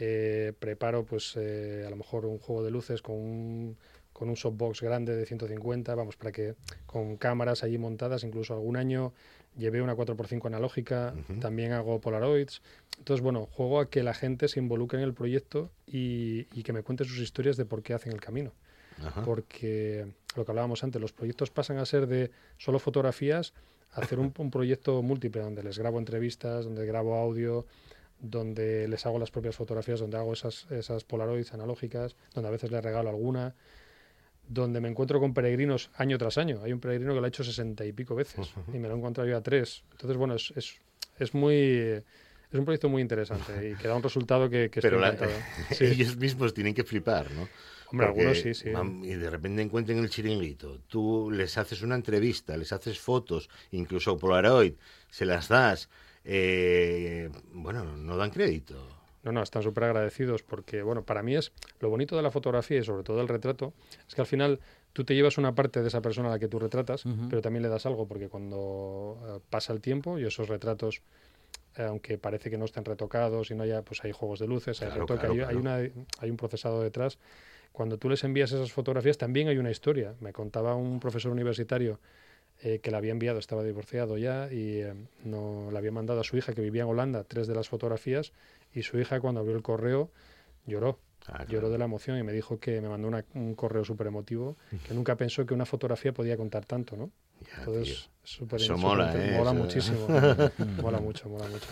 Eh, preparo, pues, eh, a lo mejor un juego de luces con un, con un softbox grande de 150, vamos, para que con cámaras allí montadas, incluso algún año llevé una 4x5 analógica, también hago Polaroids. Entonces, bueno, juego a que la gente se involucre en el proyecto y, y que me cuente sus historias de por qué hacen el camino Ajá. porque lo que hablábamos antes, los proyectos pasan a ser de solo fotografías a hacer un, un proyecto múltiple donde les grabo entrevistas, donde grabo audio, donde les hago las propias fotografías, donde hago esas, esas polaroids analógicas, donde a veces les regalo alguna, donde me encuentro con peregrinos año tras año. Hay un peregrino que lo ha hecho sesenta y pico veces y me lo he encontrado yo a tres. Entonces, bueno, es, es, es muy... Es un proyecto muy interesante y que da un resultado que, que estoy Pero la- encantado. *laughs* Sí. ellos mismos tienen que flipar, ¿no? Hombre, Porque algunos sí, sí. van- y de repente encuentran el chiringuito. Tú les haces una entrevista, les haces fotos, incluso Polaroid, se las das. eh, bueno, no dan crédito. No, no, están súper agradecidos porque, bueno, para mí es lo bonito de la fotografía y sobre todo el retrato, es que al final tú te llevas una parte de esa persona a la que tú retratas, Ujú. pero también le das algo porque cuando eh, pasa el tiempo y esos retratos, eh, aunque parece que no estén retocados y no haya, pues hay juegos de luces, hay Claro, retoque, claro, hay, hay claro. una, hay un procesado detrás cuando tú les envías esas fotografías también hay una historia. Me contaba un profesor universitario eh, que le había enviado, estaba divorciado ya y eh, no le había mandado a su hija que vivía en Holanda tres de las fotografías y su hija cuando abrió el correo lloró. Ah, Lloró de la emoción y me dijo que me mandó una- un correo súper emotivo, que nunca pensó que una fotografía podía contar tanto, ¿no? Ya, Entonces, súper Eso mola, ¿eh? mola Eso- muchísimo. *laughs* mola mucho, mola mucho.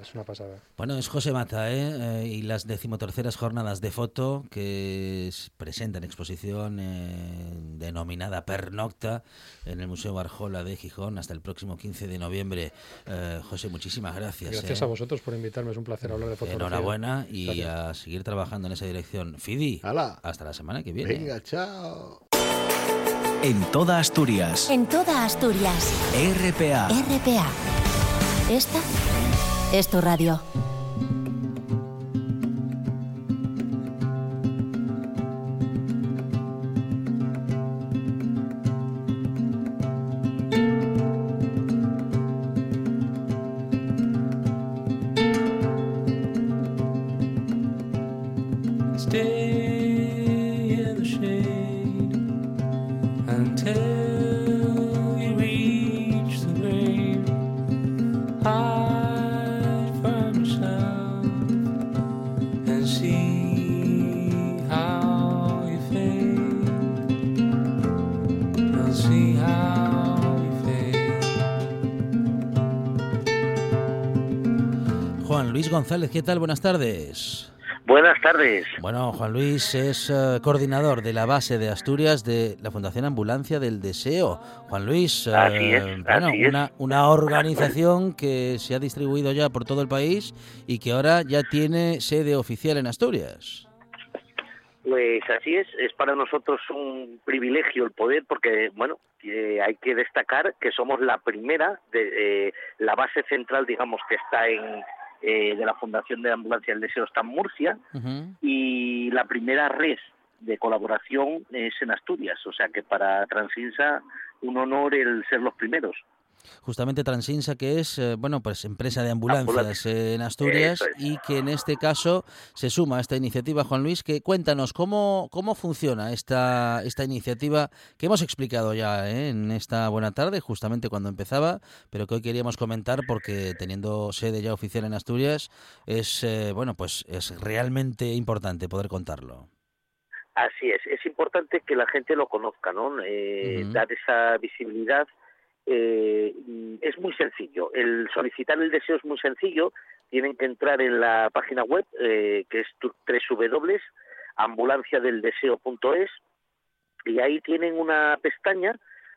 Es una pasada. Bueno, es José Mata, ¿eh? Eh, y las decimoterceras jornadas de foto que se presentan en exposición eh, denominada Pernocta en el Museo Barjola de Gijón hasta el próximo 15 de noviembre. Eh, José, muchísimas gracias. Gracias ¿eh? a vosotros por invitarme, es un placer hablar de fotografía. Enhorabuena y Gracias. a seguir trabajando en esa dirección. Fidi, Hala. hasta la semana que viene. Venga, chao. En toda Asturias. En toda Asturias. RPA. RPA. Esta es tu radio. Juan Luis González, ¿qué tal? Buenas tardes. Buenas tardes. Bueno, Juan Luis es eh, coordinador de la base de Asturias de la Fundación Ambulancia del Deseo. Juan Luis, eh, Así es, bueno, así. Una, una organización que se ha distribuido ya por todo el país y que ahora ya tiene sede oficial en Asturias. Pues así es, es para nosotros un privilegio el poder porque, bueno, eh, hay que destacar que somos la primera, de, eh, la base central, digamos, que está en eh, de la Fundación de Ambulancia del Deseo está en Murcia y la primera red de colaboración es en Asturias, o sea que para Transinsa un honor el ser los primeros. Justamente Transinsa, que es eh, bueno pues empresa de ambulancias eh, en Asturias es. y que en este caso se suma a esta iniciativa, Juan Luis, que cuéntanos cómo, cómo funciona esta, esta iniciativa que hemos explicado ya eh, en esta buena tarde, justamente cuando empezaba, pero que hoy queríamos comentar porque teniendo sede ya oficial en Asturias es eh, bueno pues es realmente importante poder contarlo. Así es, es importante que la gente lo conozca, ¿no? Eh. Dar esa visibilidad eh, es muy sencillo. El solicitar el deseo es muy sencillo. Tienen que entrar en la página web eh, que es tu- www.ambulanciadeldeseo.es y ahí tienen una pestaña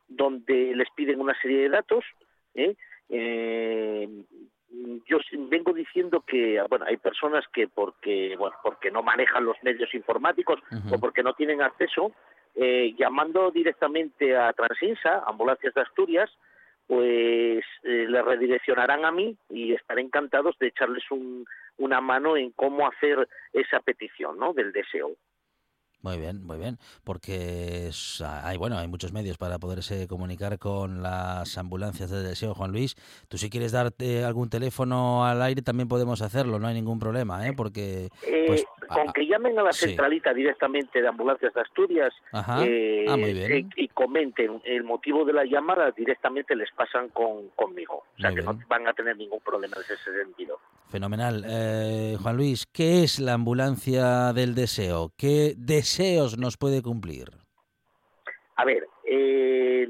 donde les piden una serie de datos. ¿eh? Yo vengo diciendo que bueno hay personas que porque bueno porque no manejan los medios informáticos o porque no tienen acceso eh, llamando directamente a Transinsa ambulancias de Asturias pues eh, le redireccionarán a mí y estaré encantados de echarles un, una mano en cómo hacer esa petición ¿no? del deseo Muy bien, muy bien, porque es- hay bueno, hay muchos medios para poderse comunicar con las ambulancias de deseo, Juan Luis. Tú si quieres darte algún teléfono al aire también podemos hacerlo, no hay ningún problema, ¿eh? Porque Eh, pues con a- que llamen a la sí. centralita directamente de ambulancias de Asturias eh, Ah, eh, y comenten el motivo de la llamada, directamente les pasan con, conmigo. O sea Muy que no van a tener ningún problema en ese sentido. fenomenal. Eh, Juan Luis, ¿qué es la ambulancia del deseo? ¿Qué deseos nos puede cumplir? A ver, eh,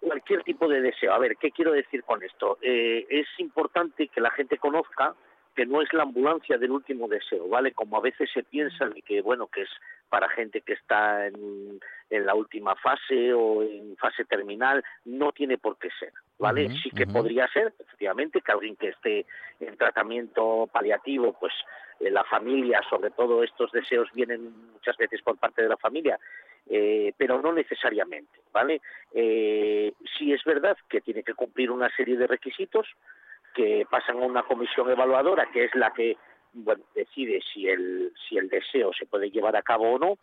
cualquier tipo de deseo. A ver, ¿qué quiero decir con esto? Eh, es importante que la gente conozca que no es la ambulancia del último deseo, ¿vale? Como a veces se piensa de que, bueno, que es para gente que está en, en la última fase o en fase terminal, no tiene por qué ser, ¿vale? Sí que podría ser, efectivamente, que alguien que esté en tratamiento paliativo, pues eh, la familia, sobre todo estos deseos vienen muchas veces por parte de la familia, eh, pero no necesariamente, ¿vale? Eh, sí es verdad que tiene que cumplir una serie de requisitos que pasan a una comisión evaluadora, que es la que bueno, decide si el si el deseo se puede llevar a cabo o no,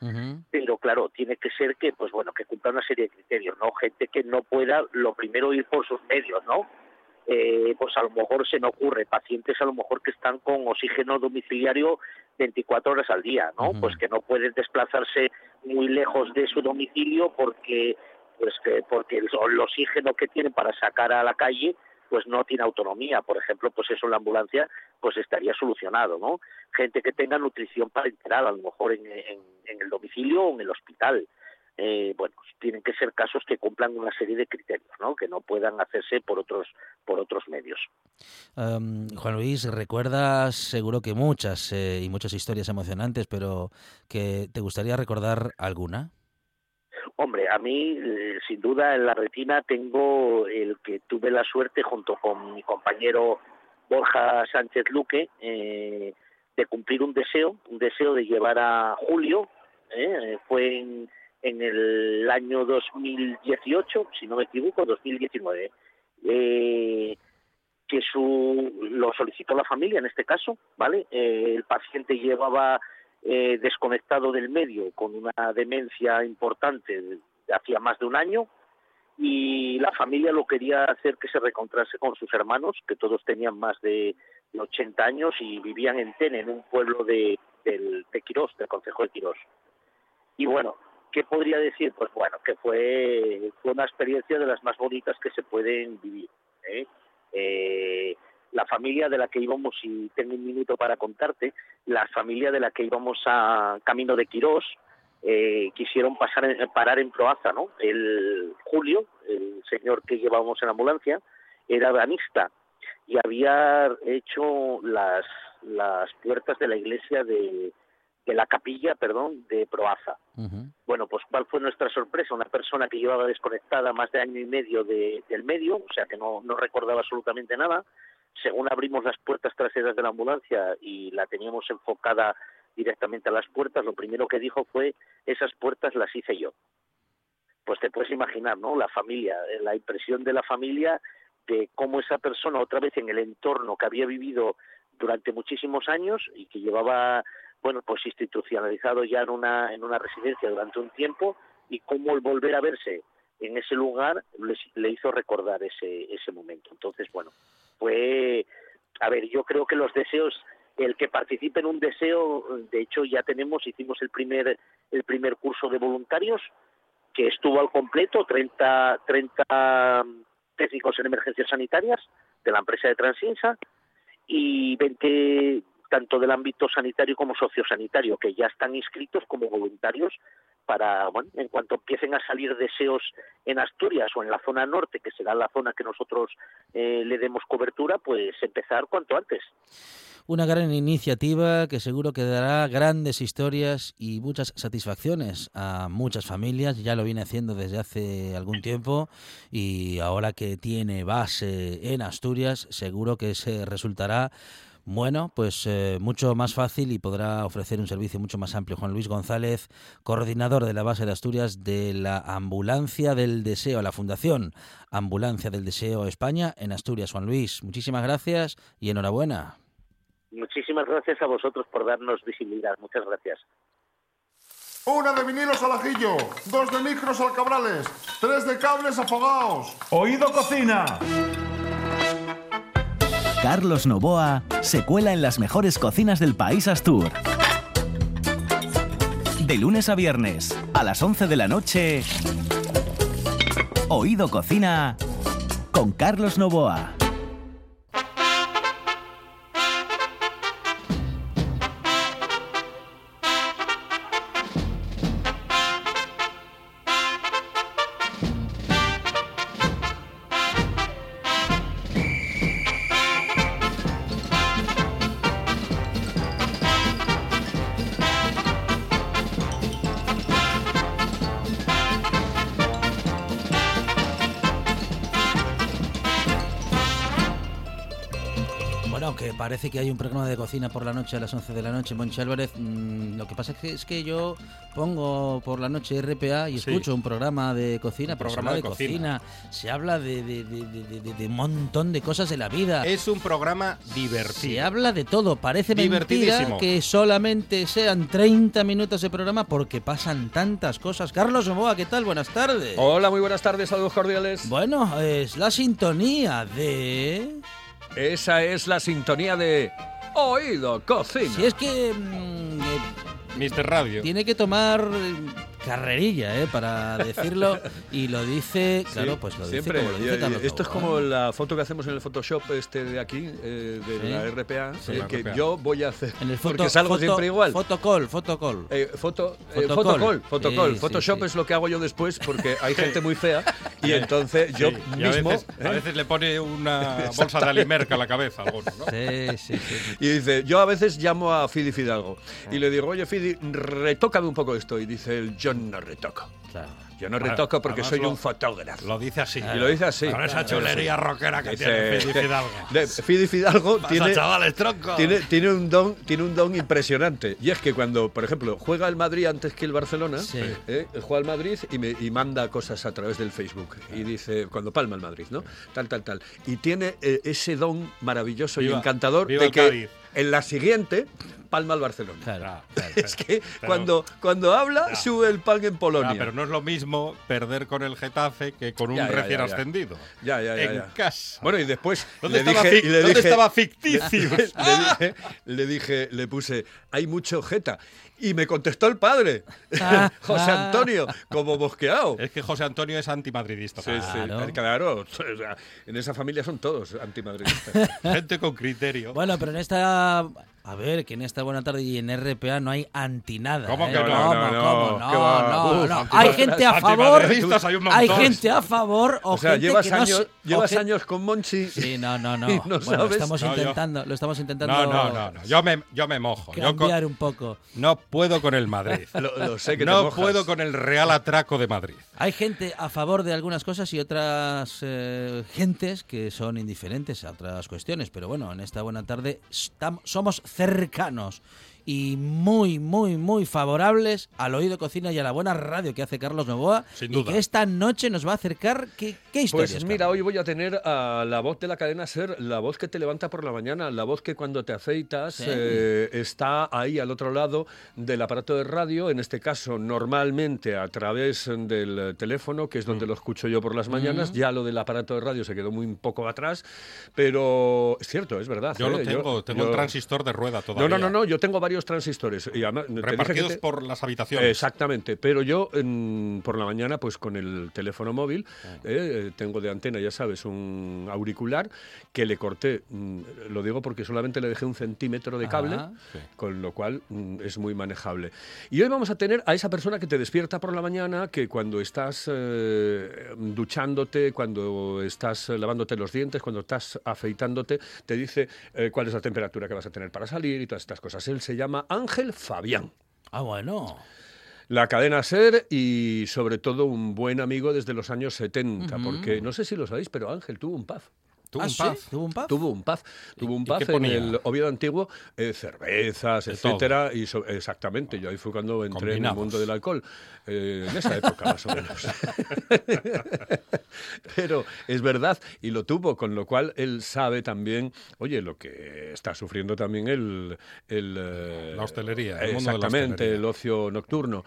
pero claro, tiene que ser que pues bueno, que cumpla una serie de criterios, ¿no? Gente que no pueda lo primero ir por sus medios, ¿no? Eh, pues a lo mejor se me ocurre pacientes a lo mejor que están con oxígeno domiciliario 24 horas al día, ¿no? Pues que no pueden desplazarse muy lejos de su domicilio porque pues que porque el, el oxígeno que tienen para sacar a la calle pues no tiene autonomía, por ejemplo, pues eso en la ambulancia pues estaría solucionado, ¿no? Gente que tenga nutrición parenteral, a lo mejor en, en, en el domicilio o en el hospital. Eh, bueno, tienen que ser casos que cumplan una serie de criterios, ¿no? Que no puedan hacerse por otros por otros medios. Em, Juan Luis, recuerdas seguro que muchas eh, y muchas historias emocionantes, pero que te gustaría recordar alguna. Hombre, a mí, eh, sin duda, en la retina tengo el que tuve la suerte, junto con mi compañero Borja Sánchez Luque, eh, de cumplir un deseo, un deseo de llevar a Julio, eh, fue en, en el año 2018, si no me equivoco, 2019, eh, que su, lo solicitó la familia en este caso, ¿vale? El paciente llevaba eh, desconectado del medio con una demencia importante de, hacía más de un año y la familia lo quería hacer que se reencontrase con sus hermanos, que todos tenían más de 80 años y vivían en Tene, en un pueblo de, del, de Quirós, del Consejo de Quirós. Y bueno, ¿qué podría decir? Pues bueno, que fue, fue una experiencia de las más bonitas que se pueden vivir. ¿eh? Eh, la familia de la que íbamos, y tengo un minuto para contarte, la familia de la que íbamos a camino de Quirós, eh, quisieron pasar en- parar en Proaza, ¿no? El Julio, el señor que llevábamos en la ambulancia, era banista y había hecho las, las puertas de la iglesia de, de la capilla, perdón, de Proaza. Bueno, pues ¿cuál fue nuestra sorpresa? Una persona que llevaba desconectada más de año y medio de- del medio, o sea que no, no recordaba absolutamente nada. Según abrimos las puertas traseras de la ambulancia y la teníamos enfocada directamente a las puertas, lo primero que dijo fue, esas puertas las hice yo. Pues te puedes imaginar, ¿no? La familia, eh, la impresión de la familia de cómo esa persona otra vez en el entorno que había vivido durante muchísimos años y que llevaba bueno pues institucionalizado ya en una en una residencia durante un tiempo y cómo el volver a verse en ese lugar le hizo recordar ese ese momento entonces bueno fue a ver yo creo que los deseos el que participe en un deseo de hecho ya tenemos hicimos el primer el primer curso de voluntarios que estuvo al completo 30 30 técnicos en emergencias sanitarias de la empresa de Transinsa y 20 tanto del ámbito sanitario como sociosanitario que ya están inscritos como voluntarios para, bueno, en cuanto empiecen a salir deseos en Asturias o en la zona norte, que será la zona que nosotros eh, le demos cobertura, pues empezar cuanto antes. Una gran iniciativa que seguro que dará grandes historias y muchas satisfacciones a muchas familias. Ya lo viene haciendo desde hace algún tiempo y ahora que tiene base en Asturias, seguro que se resultará bueno, pues eh, mucho más fácil y podrá ofrecer un servicio mucho más amplio. Juan Luis González, coordinador de la base de Asturias de la Ambulancia del Deseo, la Fundación Ambulancia del Deseo España en Asturias. Juan Luis, muchísimas gracias y enhorabuena. Muchísimas gracias a vosotros por darnos visibilidad. Muchas gracias. Una de vinilos al ajillo, dos de micros al cabrales, tres de cables afogados. Oído cocina. Carlos Novoa se cuela en las mejores cocinas del país Astur. De lunes a viernes, a las 11 de la noche, Oído Cocina con Carlos Novoa. Parece que hay un programa de cocina por la noche a las 11 de la noche, Monchi Álvarez. mm, lo que pasa es que, es que yo pongo por la noche RPA y Sí. escucho un programa de cocina, Un pero se programa habla de de cocina, cocina. se habla de, de- de- de- de- de un montón de cosas de la vida. Es un programa divertido. Se habla de todo. Parece mentira Divertidísimo. que solamente sean 30 minutos de programa porque pasan tantas cosas. Carlos Novoa, ¿qué tal? Buenas tardes. Hola, muy buenas tardes, saludos cordiales. Bueno, es la sintonía de... Esa es la sintonía de Oído Cocina. Si es que mm, eh, Mister Radio. tiene que tomar eh, carrerilla, ¿eh? Para *laughs* decirlo. Y lo dice, claro, Sí, pues lo siempre. dice como lo dice Carlos esto es como la foto que hacemos en el Photoshop este de aquí, eh, de Sí. la RPA, Sí. eh, La que RPA. yo voy a hacer. En el foto, porque salgo foto- siempre igual. Fotocall, fotocall. Eh, foto, eh, Fotocall. fotocall, Photoshop sí. es lo que hago yo después porque hay *laughs* gente muy fea y entonces yo Sí, y a mismo. veces, a ¿eh? veces le pone una *laughs* bolsa de alimerca a la cabeza a alguno, ¿no? Sí, sí, sí. Y dice, yo a veces llamo a Fidi Fidalgo y le digo, oye Fidi, retócame un poco esto. Y dice él, yo no retoco. Yo no retoco porque además soy lo- un fotógrafo. Lo dice así. Y lo dice así. Con esa chulería rockera que Dice- tiene Fidi Fidalgo. de- Fidi Fidalgo Pasa, tiene, chavales, tronco. tiene, tiene un don, tiene un don impresionante. Y es que cuando, por ejemplo, juega el Madrid antes que el Barcelona, ¿eh? juega el Madrid y, me, y manda cosas a través del Facebook. Y dice, cuando palma el Madrid, ¿no? Tal, tal, tal. Y tiene eh, ese don maravilloso y encantador viva de el que Cádiz. En la siguiente palma el Barcelona. *laughs* es que Pero- cuando, cuando habla, sube el pan en Polonia. Pero no es lo mismo perder con el Getafe que con un Ya, ya, recién ya, ya. ascendido. Ya, ya, ya. En ya. casa. Bueno, y después. *laughs* ¿Dónde le estaba dije, fic- le dónde dije- estaba ficticio? Le, *laughs* le dije, le dije, le puse, hay mucho jeta. Y me contestó el padre, *laughs* José Antonio, como bosqueado. Es que José Antonio es antimadridista. Sí, sí, Claro. claro. *laughs* O sea, en esa familia son todos antimadridistas. Gente con criterio. Bueno, pero en esta. A ver, que en esta buena tarde y en RPA no hay anti nada. ¿Cómo ¿eh? que no? ¿Cómo, No, no, cómo? no, Hay gente a favor. hay. Hay gente a favor o, O sea, gente llevas que años, llevas años con Monchi. Sí, no, no, no. bueno, sabes. estamos No, yo- intentando, lo estamos intentando No, no, no, no. Yo me, yo me mojo. Yo con- cambiar un poco. no puedo con el Madrid. *laughs* Lo, lo sé que te no mojas. puedo con el Real Atraco de Madrid. Hay gente a favor de algunas cosas y otras eh, gentes que son indiferentes a otras cuestiones. Pero bueno, en esta buena tarde estam- somos cercanos y muy, muy, muy favorables al oído cocina y a la buena radio que hace Carlos Novoa. Sin Y duda. que esta noche nos va a acercar. ¿Qué, qué historias? Pues mira, hoy voy a tener a la voz de la cadena Ser, la voz que te levanta por la mañana, la voz que cuando te afeitas Sí. eh, está ahí al otro lado del aparato de radio, en este caso normalmente a través del teléfono, que es Mm. donde lo escucho yo por las mañanas. Ya lo del aparato de radio se quedó muy un poco atrás, pero es cierto, es verdad. Yo ¿eh? lo tengo, tengo yo- el transistor de rueda todavía. No, no, no, no, yo tengo varios transistores. Y además, Repartidos te- por las habitaciones. Exactamente, pero yo en- por la mañana, pues con el teléfono móvil, Ah. eh, tengo de antena, ya sabes, un auricular que le corté, mm, lo digo porque solamente le dejé un centímetro de cable, Ah. Sí. con lo cual mm, es muy manejable. Y hoy vamos a tener a esa persona que te despierta por la mañana, que cuando estás eh, duchándote, cuando estás eh, lavándote los dientes, cuando estás afeitándote, te dice eh, cuál es la temperatura que vas a tener para salir y todas estas cosas. Él se llama Ángel Fabián Ah, bueno. la cadena Ser y sobre todo un buen amigo desde los años 70, Ujú. porque no sé si lo sabéis, pero Ángel tuvo un pub. ¿Tú ¿Ah, un sí? pub? ¿Tuvo un pub? Tuvo un pub, tuvo un ¿Y pub qué en el Oviedo antiguo, eh, cervezas, De etcétera, y so- exactamente, yo ahí fue cuando entré en el mundo del alcohol, eh, en esa época más o menos. *laughs* Pero es verdad, y lo tuvo, con lo cual él sabe también, oye, lo que está sufriendo también el... el eh, La hostelería, el mundo de la Exactamente, hostelería. el ocio nocturno.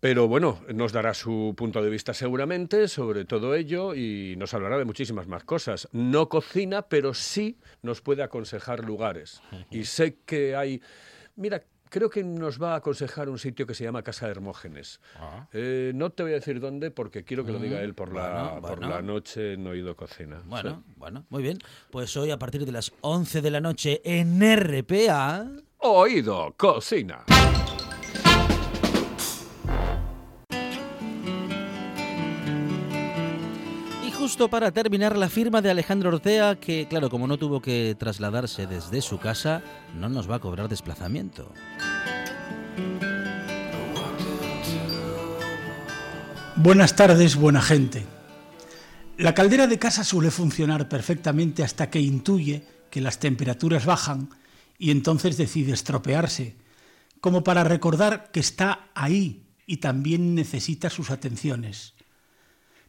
Pero bueno, nos dará su punto de vista seguramente sobre todo ello y nos hablará de muchísimas más cosas. No cocina, pero sí nos puede aconsejar lugares. Y sé que hay... Mira, creo que nos va a aconsejar un sitio que se llama Casa Hermógenes. Ah. Eh, no te voy a decir dónde porque quiero que lo diga Mm, él por, la, bueno, por la noche en Oído Cocina. Bueno, ¿sí? bueno, muy bien. Pues hoy a partir de las 11 de la noche en RPA... Oído Cocina. Justo para terminar, la firma de Alejandro Ortea, que claro, como no tuvo que trasladarse desde su casa, no nos va a cobrar desplazamiento. Buenas tardes, buena gente. La caldera de casa suele funcionar perfectamente hasta que intuye que las temperaturas bajan y entonces decide estropearse, como para recordar que está ahí y también necesita sus atenciones.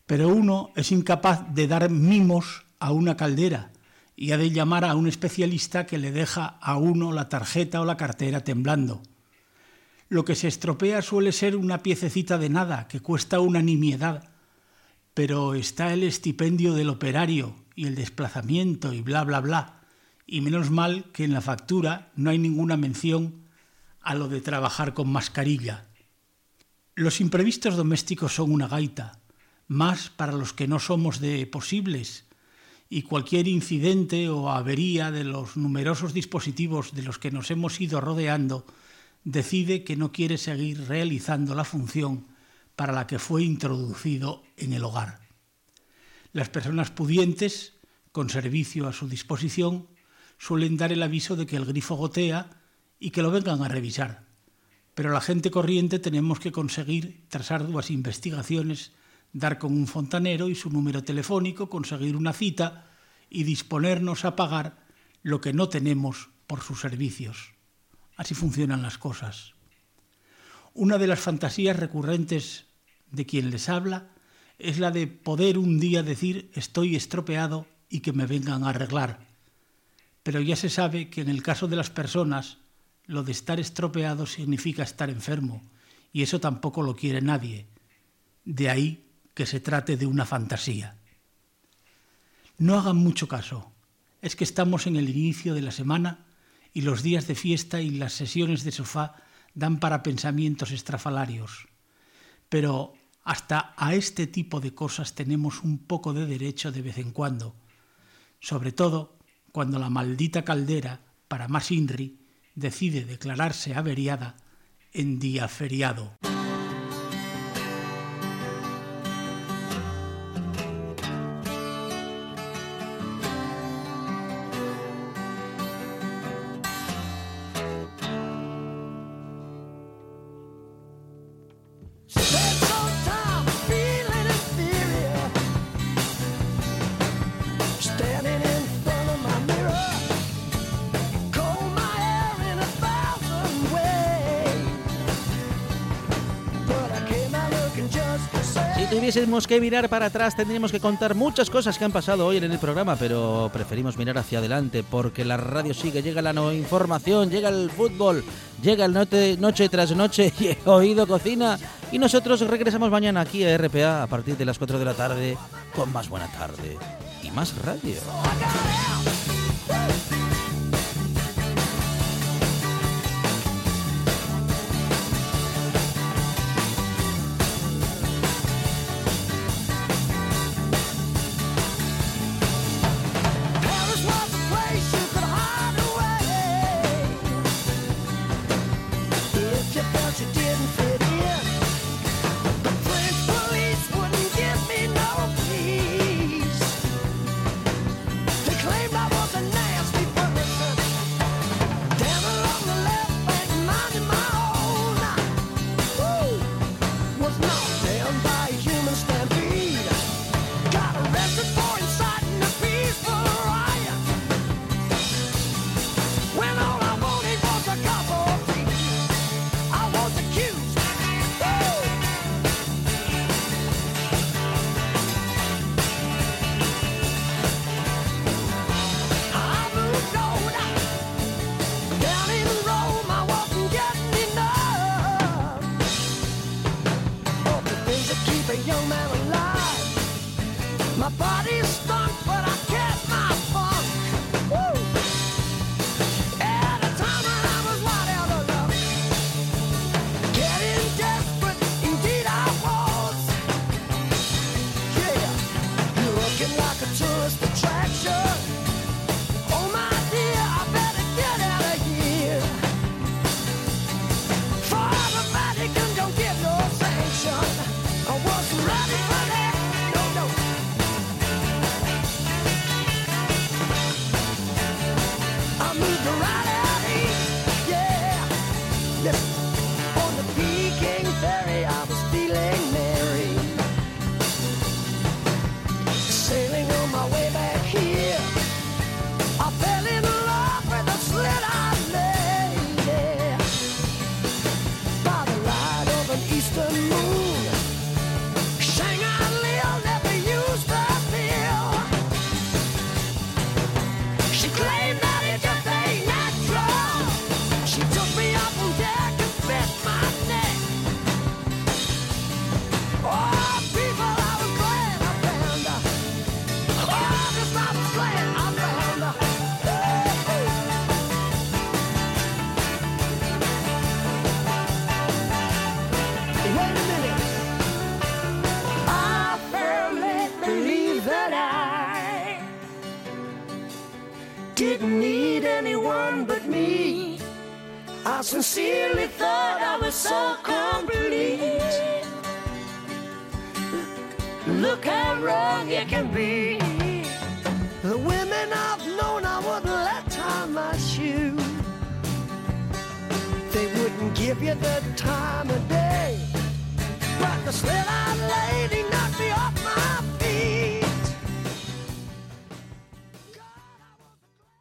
Pero uno es incapaz de dar mimos a una caldera y ha de llamar a un especialista que le deja a uno la tarjeta o la cartera temblando. Lo que se estropea suele ser una piececita de nada que cuesta una nimiedad, pero está el estipendio del operario y el desplazamiento y bla bla bla, Y menos mal que en la factura no hay ninguna mención a lo de trabajar con mascarilla. Los imprevistos domésticos son una gaita, más para los que no somos de posibles, y cualquier incidente o avería de los numerosos dispositivos de los que nos hemos ido rodeando decide que no quiere seguir realizando la función para la que fue introducido en el hogar. Las personas pudientes, con servicio a su disposición, suelen dar el aviso de que el grifo gotea y que lo vengan a revisar. Pero la gente corriente tenemos que conseguir, tras arduas investigaciones, dar con un fontanero y su número telefónico, conseguir una cita y disponernos a pagar lo que no tenemos por sus servicios. Así funcionan las cosas. Una de las fantasías recurrentes de quien les habla es la de poder un día decir estoy estropeado y que me vengan a arreglar. Pero ya se sabe que en el caso de las personas lo de estar estropeado significa estar enfermo y eso tampoco lo quiere nadie. De ahí que se trate de una fantasía. No hagan mucho caso. Es que estamos en el inicio de la semana y los días de fiesta y las sesiones de sofá dan para pensamientos estrafalarios. Pero hasta a este tipo de cosas tenemos un poco de derecho de vez en cuando, sobre todo cuando la maldita caldera, para más INRI, decide declararse averiada en día feriado. Que mirar para atrás, tendríamos que contar muchas cosas que han pasado hoy en el programa, pero preferimos mirar hacia adelante porque la radio sigue, llega la no información, llega el fútbol, llega el note- noche tras noche *laughs* y oído cocina. Y nosotros regresamos mañana aquí a RPA a partir de las 4 de la tarde con más buena tarde y más radio.